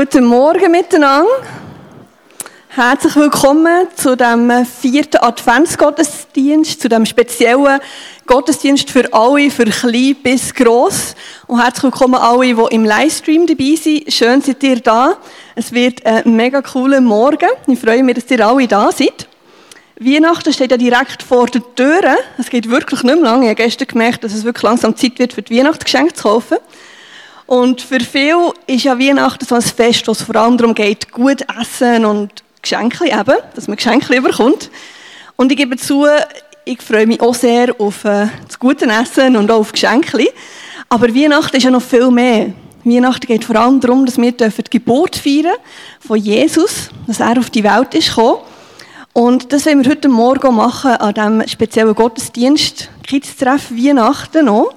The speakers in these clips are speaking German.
Guten Morgen miteinander. Herzlich willkommen zu dem vierten Adventsgottesdienst, zu dem speziellen Gottesdienst für alle, für klein bis gross. Und herzlich willkommen alle, die im Livestream dabei sind. Schön seid ihr da. Es wird ein mega cooler Morgen. Ich freue mich, dass ihr alle da seid. Weihnachten steht ja direkt vor der Tür. Es geht wirklich nicht mehr lange. Ich habe gestern gemerkt, dass es wirklich langsam Zeit wird, für die Weihnachtsgeschenke zu kaufen. Und für viele ist ja Weihnachten so ein Fest, wo es vor allem darum geht, gut essen und Geschenke eben, dass man Geschenke überkommt. Und ich gebe zu, ich freue mich auch sehr auf äh, das gute Essen und auch auf Geschenke. Aber Weihnachten ist ja noch viel mehr. Weihnachten geht vor allem darum, dass wir die Geburt feiern von Jesus, dass er auf die Welt ist gekommen. Und das wollen wir heute Morgen machen an diesem speziellen Gottesdienst, Kids-Treff Weihnachten noch.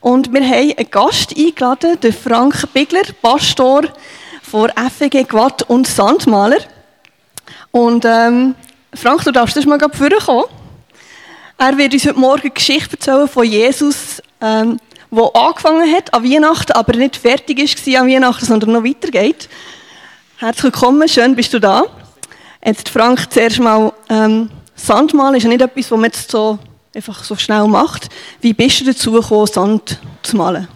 Und wir haben einen Gast eingeladen, den Frank Bigler, Pastor von FEG Gwatt und Sandmaler. Und ähm, Frank, du darfst mal vorkommen. Er wird uns heute Morgen eine Geschichte erzählen von Jesus, ähm, der angefangen hat an Weihnachten, aber nicht fertig ist an Weihnachten, sondern noch weitergeht. Herzlich willkommen, schön bist du da. Jetzt Frank, zuerst mal, ähm, Sandmalen ist ja nicht etwas, was man jetzt so einfach so schnell macht. Wie bist du dazu gekommen, Sand zu malen?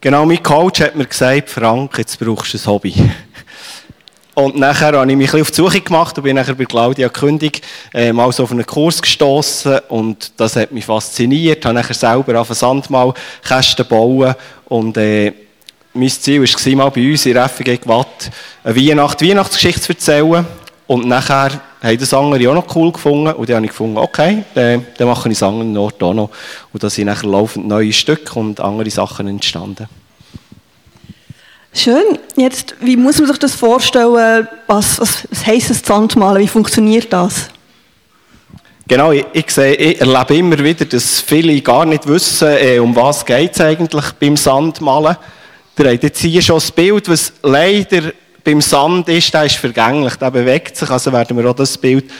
Genau, mein Coach hat mir gesagt, Frank, jetzt brauchst du ein Hobby. Und nachher habe ich mich ein auf die Suche gemacht und bin nachher bei Claudia Kündig äh, mal so auf einen Kurs gestoßen und das hat mich fasziniert. Ich habe nachher selber auf Sandmalkästen bauen und äh, mein Ziel war mal bei uns in FG Gwatt eine Weihnacht Weihnachtsgeschichte zu erzählen und nachher haben das andere auch noch cool gefunden und dann habe ich gefunden, okay, dann, dann mache ich das andere Ort auch noch und da sind nachher laufend neue Stücke und andere Sachen entstanden. Schön. Jetzt, wie muss man sich das vorstellen? Was, was, was heisst das Sandmalen? Wie funktioniert das? Genau, ich, ich, sehe, ich erlebe immer wieder, dass viele gar nicht wissen, äh, um was geht es eigentlich beim Sandmalen. Ihr habt jetzt hier schon das Bild, was leider beim Sand ist, der ist vergänglich, der bewegt sich. Also werden wir auch das Bild,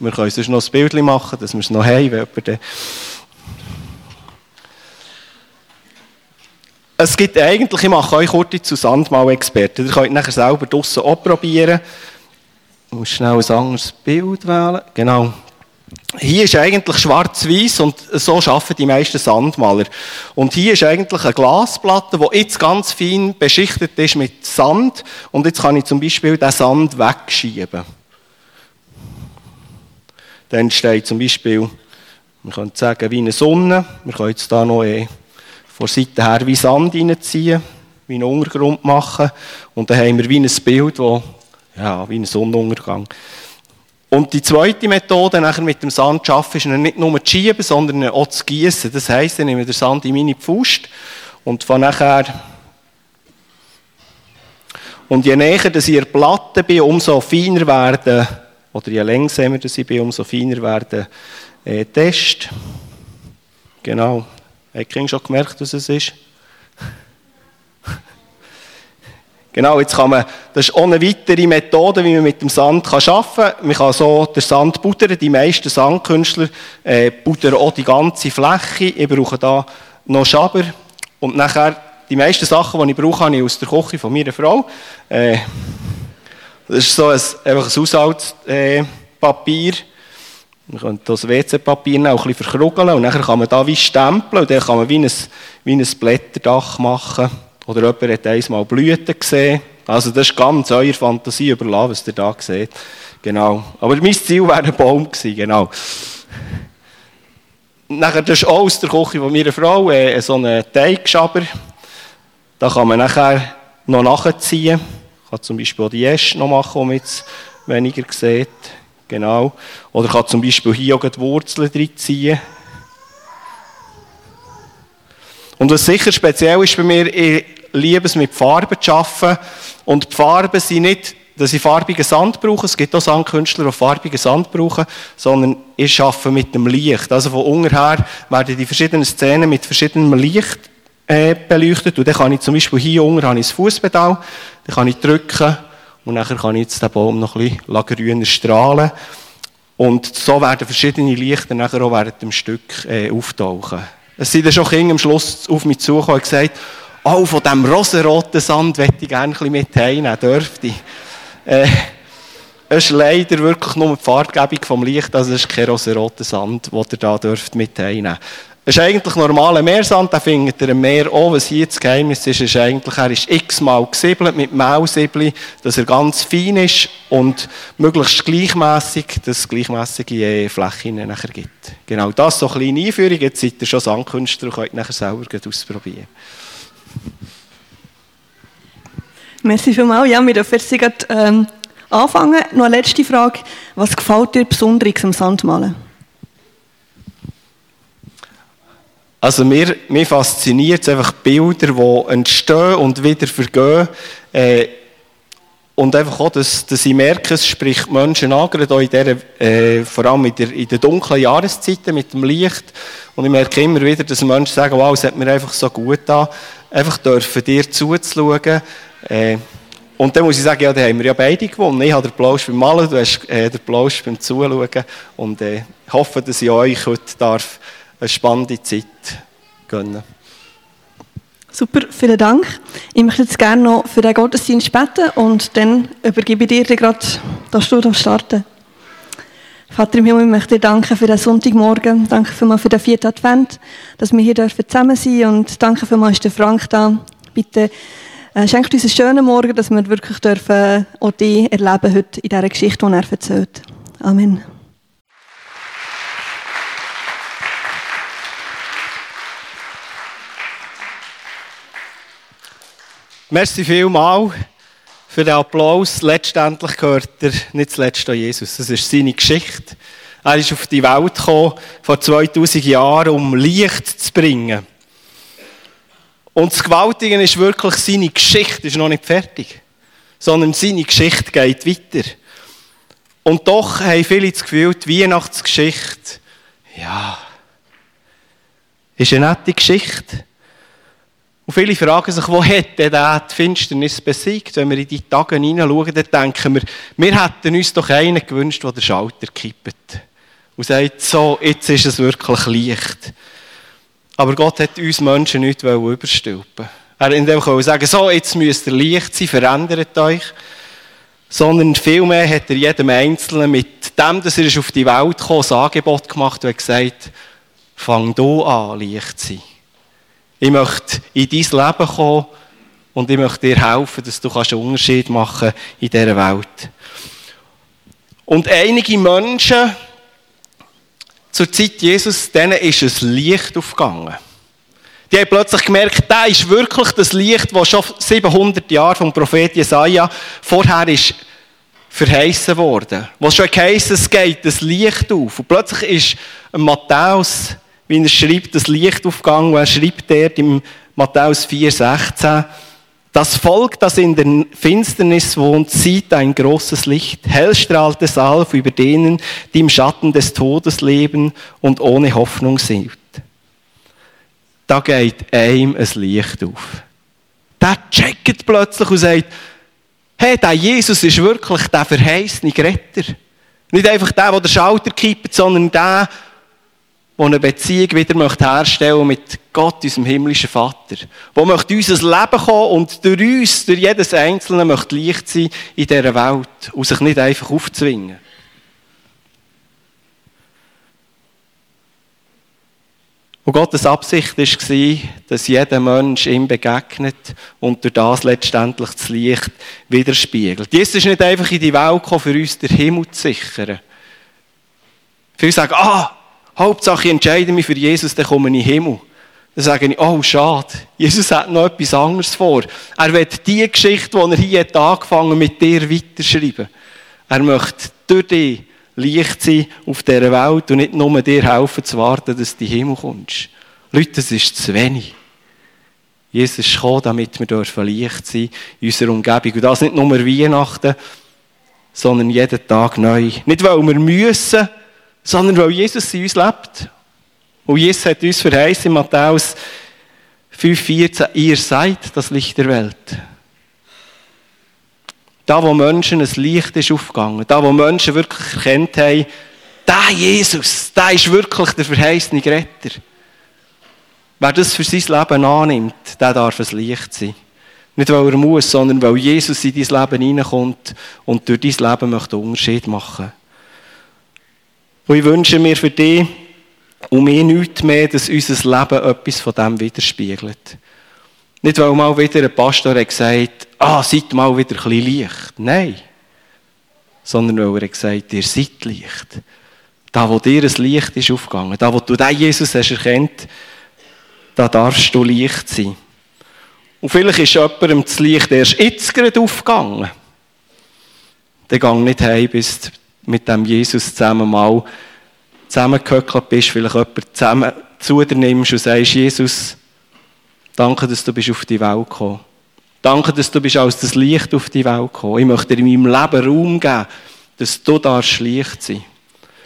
wir können sonst noch ein Bild machen, dass wir es noch haben, wenn jemand Es gibt eigentlich, ich mache euch kurz zu Sandmal-Experten. Ihr könnt nachher selber draussen auch probieren. Ich muss schnell ein anderes Bild wählen. Genau. Hier ist eigentlich schwarz-weiß und so arbeiten die meisten Sandmaler. Und hier ist eigentlich eine Glasplatte, die jetzt ganz fein beschichtet ist mit Sand. Und jetzt kann ich zum Beispiel den Sand wegschieben. Dann entsteht zum Beispiel, man könnte sagen, wie eine Sonne. Wir können jetzt da noch eh von Seite her wie Sand reinziehen, wie einen Untergrund machen. Und dann haben wir wie ein Bild, wo, ja, wie ein Sonnenuntergang. Und die zweite Methode, nachher mit dem Sand zu arbeiten, ist nicht nur zu schieben, sondern auch zu gießen. Das heisst, ich nehme den Sand in meine Pfust und von nachher und je näher dass ich der Platte bin, umso feiner werden, oder je längsamer dass ich bin, umso feiner werden äh, Test. Genau. Habt ihr schon gemerkt, was es ist? Genau, jetzt kann man, das ist eine weitere Methode, wie man mit dem Sand kann arbeiten kann. Man kann so den Sand buttern. Die meisten Sandkünstler äh, buttern auch die ganze Fläche. Ich brauche da noch Schaber. Und nachher, die meisten Sachen, die ich brauche, habe ich aus der Küche von meiner Frau. Äh, das ist so ein, einfach ein Haushaltspapier. Äh, man könnte das WC-Papier auch ein bisschen verkrugeln und dann kann man da wie stempeln und dann kann man wie ein, wie ein Blätterdach machen. Oder jemand hat einmal Blüten gesehen. Also das ist ganz eurer Fantasie überlassen, was ihr da seht. Genau. Aber mein Ziel wäre ein Baum gewesen, genau. Nachher, das ist auch aus der Küche von meiner Frau äh, so ein Teigschaber. Da kann man nachher noch nachziehen. Ich kann zum Beispiel auch die Äste noch machen, die man jetzt weniger sieht. Genau. Oder kann zum Beispiel hier auch die Wurzeln reinziehen. Und was sicher speziell ist bei mir, ich liebe es mit Farben zu arbeiten. Und die Farben sind nicht, dass ich farbigen Sand brauche. Es gibt auch Sandkünstler, die farbigen Sand brauchen. Sondern ich arbeite mit dem Licht. Also von unten her werden die verschiedenen Szenen mit verschiedenem Licht äh, beleuchtet. Und dann kann ich zum Beispiel hier unten habe ich das Fußpedal. Dann kann ich drücken. Und dann kann ich jetzt den Baum noch ein bisschen grüner strahlen. Und so werden verschiedene Lichter nachher auch während dem Stück äh, auftauchen. Es sind dann schon Kinder am Schluss auf mich zugekommen und gesagt, oh, von diesem rosenroten Sand möchte ich gerne ein bisschen mit heimnehmen, dürfte ich. Äh, es ist leider wirklich nur die Farbgebung vom Licht, also es ist kein rosenroter Sand, den ihr da dürft mit heimnehmen es ist eigentlich normaler Meersand, den findet ihr im Meer auch. Was hier das Geheimnis ist, ist eigentlich, er ist x-mal gesiebelt mit Maulsiebel, dass er ganz fein ist und möglichst gleichmässig, dass es gleichmässige Flächen nachher gibt. Genau das, so eine kleine Einführung. Jetzt seid ihr schon Sandkünstler und könnt nachher selber ausprobieren. Merci vielmals. Ja, wir dürfen jetzt gerade, ähm, anfangen. Noch eine letzte Frage. Was gefällt dir besonders am Sandmalen? Also mir, mir fasziniert es einfach Bilder, die entstehen und wieder vergehen. Äh, und einfach auch, dass, dass ich merke, es spricht Menschen an, gerade auch in der, äh, vor allem in, der, in den dunklen Jahreszeiten mit dem Licht. Und ich merke immer wieder, dass Menschen sagen, wow, es hat mir einfach so gut an, einfach dürfen dir zuzuschauen. Äh, und dann muss ich sagen, ja, da haben wir ja beide gewonnen. Ich habe den Plausch beim Malen, du hast äh, den Plausch beim Zuschauen. Und äh, ich hoffe, dass ich euch heute darf eine spannende Zeit gönnen. Super, vielen Dank. Ich möchte jetzt gerne noch für den Gottesdienst beten und dann übergebe ich dir gerade, dass du starten Vater im Himmel, ich möchte dir danken für den Sonntagmorgen. Danke vielmals für den vierten Advent, dass wir hier zusammen sein dürfen. Und danke vielmals, ist der Frank da. Bitte äh, schenkt uns einen schönen Morgen, dass wir wirklich dürfen auch dich erleben heute in dieser Geschichte, die er erzählt. Amen. Merci vielmal für den Applaus. Letztendlich gehört er nicht zuletzt an Jesus. Das ist seine Geschichte. Er ist auf die Welt gekommen, vor 2000 Jahren, um Licht zu bringen. Und das Gewaltige ist wirklich, seine Geschichte ist noch nicht fertig. Sondern seine Geschichte geht weiter. Und doch haben viele das Gefühl, die Weihnachtsgeschichte, ja, ist eine nette Geschichte. Und viele fragen sich, wo hätte der die Finsternis besiegt? Wenn wir in die Tage hineinschauen, dann denken wir, wir hätten uns doch einen gewünscht, der den Schalter kippt. Und sagt, so, jetzt ist es wirklich Licht. Aber Gott hat uns Menschen nicht überstülpen Er hat einfach sagen, so, jetzt müsst ihr Licht sein, verändert euch. Sondern vielmehr hat er jedem Einzelnen mit dem, dass er auf die Welt kam, ein Angebot gemacht und gesagt, fang du an, Licht zu sein. Ich möchte in dein Leben kommen und ich möchte dir helfen, dass du einen Unterschied machen in dieser Welt. Und einige Menschen zur Zeit Jesus, denen ist ein Licht aufgegangen. Die haben plötzlich gemerkt, da ist wirklich das Licht, das schon 700 Jahre vom Prophet Jesaja vorher ist verheißen worden. Was schon geheißen, es geht das Licht auf. Und plötzlich ist Matthäus wie er schreibt, das Licht aufgegangen. Er schreibt dort im Matthäus 4,16, das Volk, das in der Finsternis wohnt, sieht ein großes Licht. Hell strahlt es auf über denen, die im Schatten des Todes leben und ohne Hoffnung sind. Da geht einem ein Licht auf. Der checkt plötzlich und sagt, hey, der Jesus ist wirklich der verheißene Retter. Nicht einfach der, der den Schalter kippt, sondern der, der eine Beziehung wieder möchte herstellen mit Gott, unserem himmlischen Vater. Der möchte unser Leben kommen und durch uns, durch jedes Einzelne, möchte Licht sein in dieser Welt und sich nicht einfach aufzwingen. Und Gottes Absicht war, dass jeder Mensch ihm begegnet und durch das letztendlich das Licht widerspiegelt. Jesus ist nicht einfach in die Welt gekommen, für uns den Himmel zu sichern. Viele sagen, ah, Hauptsache, ich entscheide mich für Jesus, dann komme ich in den Himmel. Dann sage ich, oh, schade. Jesus hat noch etwas anderes vor. Er wird die Geschichte, die er hier hat angefangen mit dir weiterschreiben. Er möchte durch dich Licht sein auf dieser Welt und nicht nur dir helfen zu warten, dass du in den Himmel kommst. Leute, das ist zu wenig. Jesus ist gekommen, damit wir dürfen Licht sein in unserer Umgebung. Und das nicht nur Weihnachten, sondern jeden Tag neu. Nicht, weil wir müssen, sondern weil Jesus in uns lebt. Und Jesus hat uns verheißen in Matthäus 5,14, ihr seid das Licht der Welt. Da, wo Menschen ein Licht ist aufgegangen, da, wo Menschen wirklich erkennt haben, der Jesus, der ist wirklich der verheißene Retter. Wer das für sein Leben annimmt, der darf ein Licht sein. Nicht, weil er muss, sondern weil Jesus in dein Leben hineinkommt und durch dein Leben möchte Unterschied machen. Und ich wünsche mir für dich und mir nichts mehr, dass unser Leben etwas von dem widerspiegelt. Nicht, weil mal wieder ein Pastor hat gesagt ah, seid mal wieder ein bisschen Licht. Nein. Sondern weil er gesagt hat, ihr seid Licht. Da, wo dir ein Licht ist aufgegangen, da, wo du den Jesus hast erkannt, da darfst du Licht sein. Und vielleicht ist jemandem das Licht erst jetzt gerade aufgegangen. Dann gang nicht heim, bis mit dem Jesus zusammen mal zusammengehöckelt bist, vielleicht jemand zusammen zu dir nimmst und sagst, Jesus, danke, dass du bist auf die Welt gekommen Danke, dass du bist als das Licht auf die Welt gekommen. Ich möchte dir in meinem Leben Raum geben, dass du darfst Licht sein.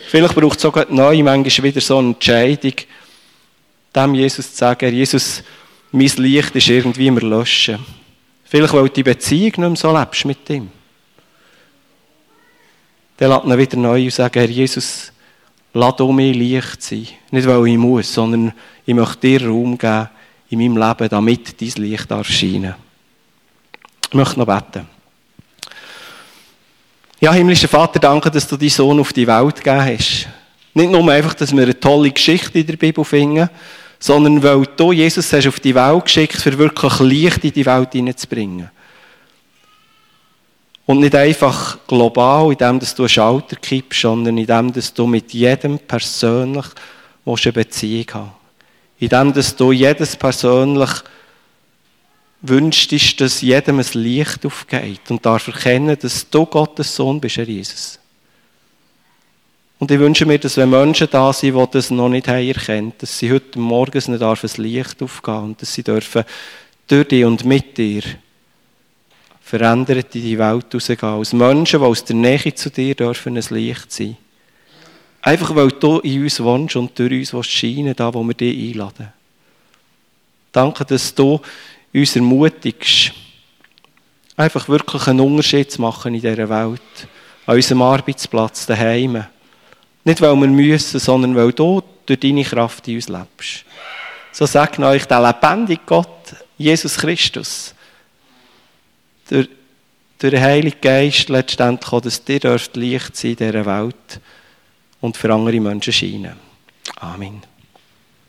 Vielleicht braucht es sogar neu manchmal wieder so eine Entscheidung, dem Jesus zu sagen, Jesus, mein Licht ist irgendwie immer löschen. Vielleicht, weil du die Beziehung nicht mehr so lebst mit ihm. Dann lässt ihn wieder neu und sagt, Herr Jesus, lass du mir Licht sein. Nicht, weil ich muss, sondern ich möchte dir Raum geben in meinem Leben, damit dein Licht erscheinen. Ich möchte noch beten. Ja, himmlischer Vater, danke, dass du deinen Sohn auf die Welt gegeben hast. Nicht nur einfach, dass wir eine tolle Geschichte in der Bibel finden, sondern weil du Jesus hast auf die Welt geschickt, für wirklich Licht in die Welt hineinzubringen. Und nicht einfach global, indem du einen Schalter kippst, sondern indem du mit jedem persönlich eine Beziehung haben Indem du jedes persönlich wünscht dass jedem ein Licht aufgeht und darf erkennen, dass du Gottes Sohn bist, Herr Jesus. Und ich wünsche mir, dass wenn Menschen da sind, die das noch nicht haben erkennt, dass sie heute Morgen nicht ein Licht aufgehen und dass sie dürfen durch dich und mit dir verändert in die Welt rausgehen. Als Menschen, die aus der Nähe zu dir dürfen ein Licht sein. Einfach weil du in uns wohnst und durch uns scheinen da wo wir dich einladen. Danke, dass du uns ermutigst, einfach wirklich einen Unterschied zu machen in dieser Welt, an unserem Arbeitsplatz, daheim. Nicht, weil wir müssen, sondern weil du durch deine Kraft in uns lebst. So segne euch der lebendige Gott, Jesus Christus, durch, durch den Heiligen Geist letztendlich auch, dass dir Licht sein in dieser Welt und für andere Menschen scheinen. Amen.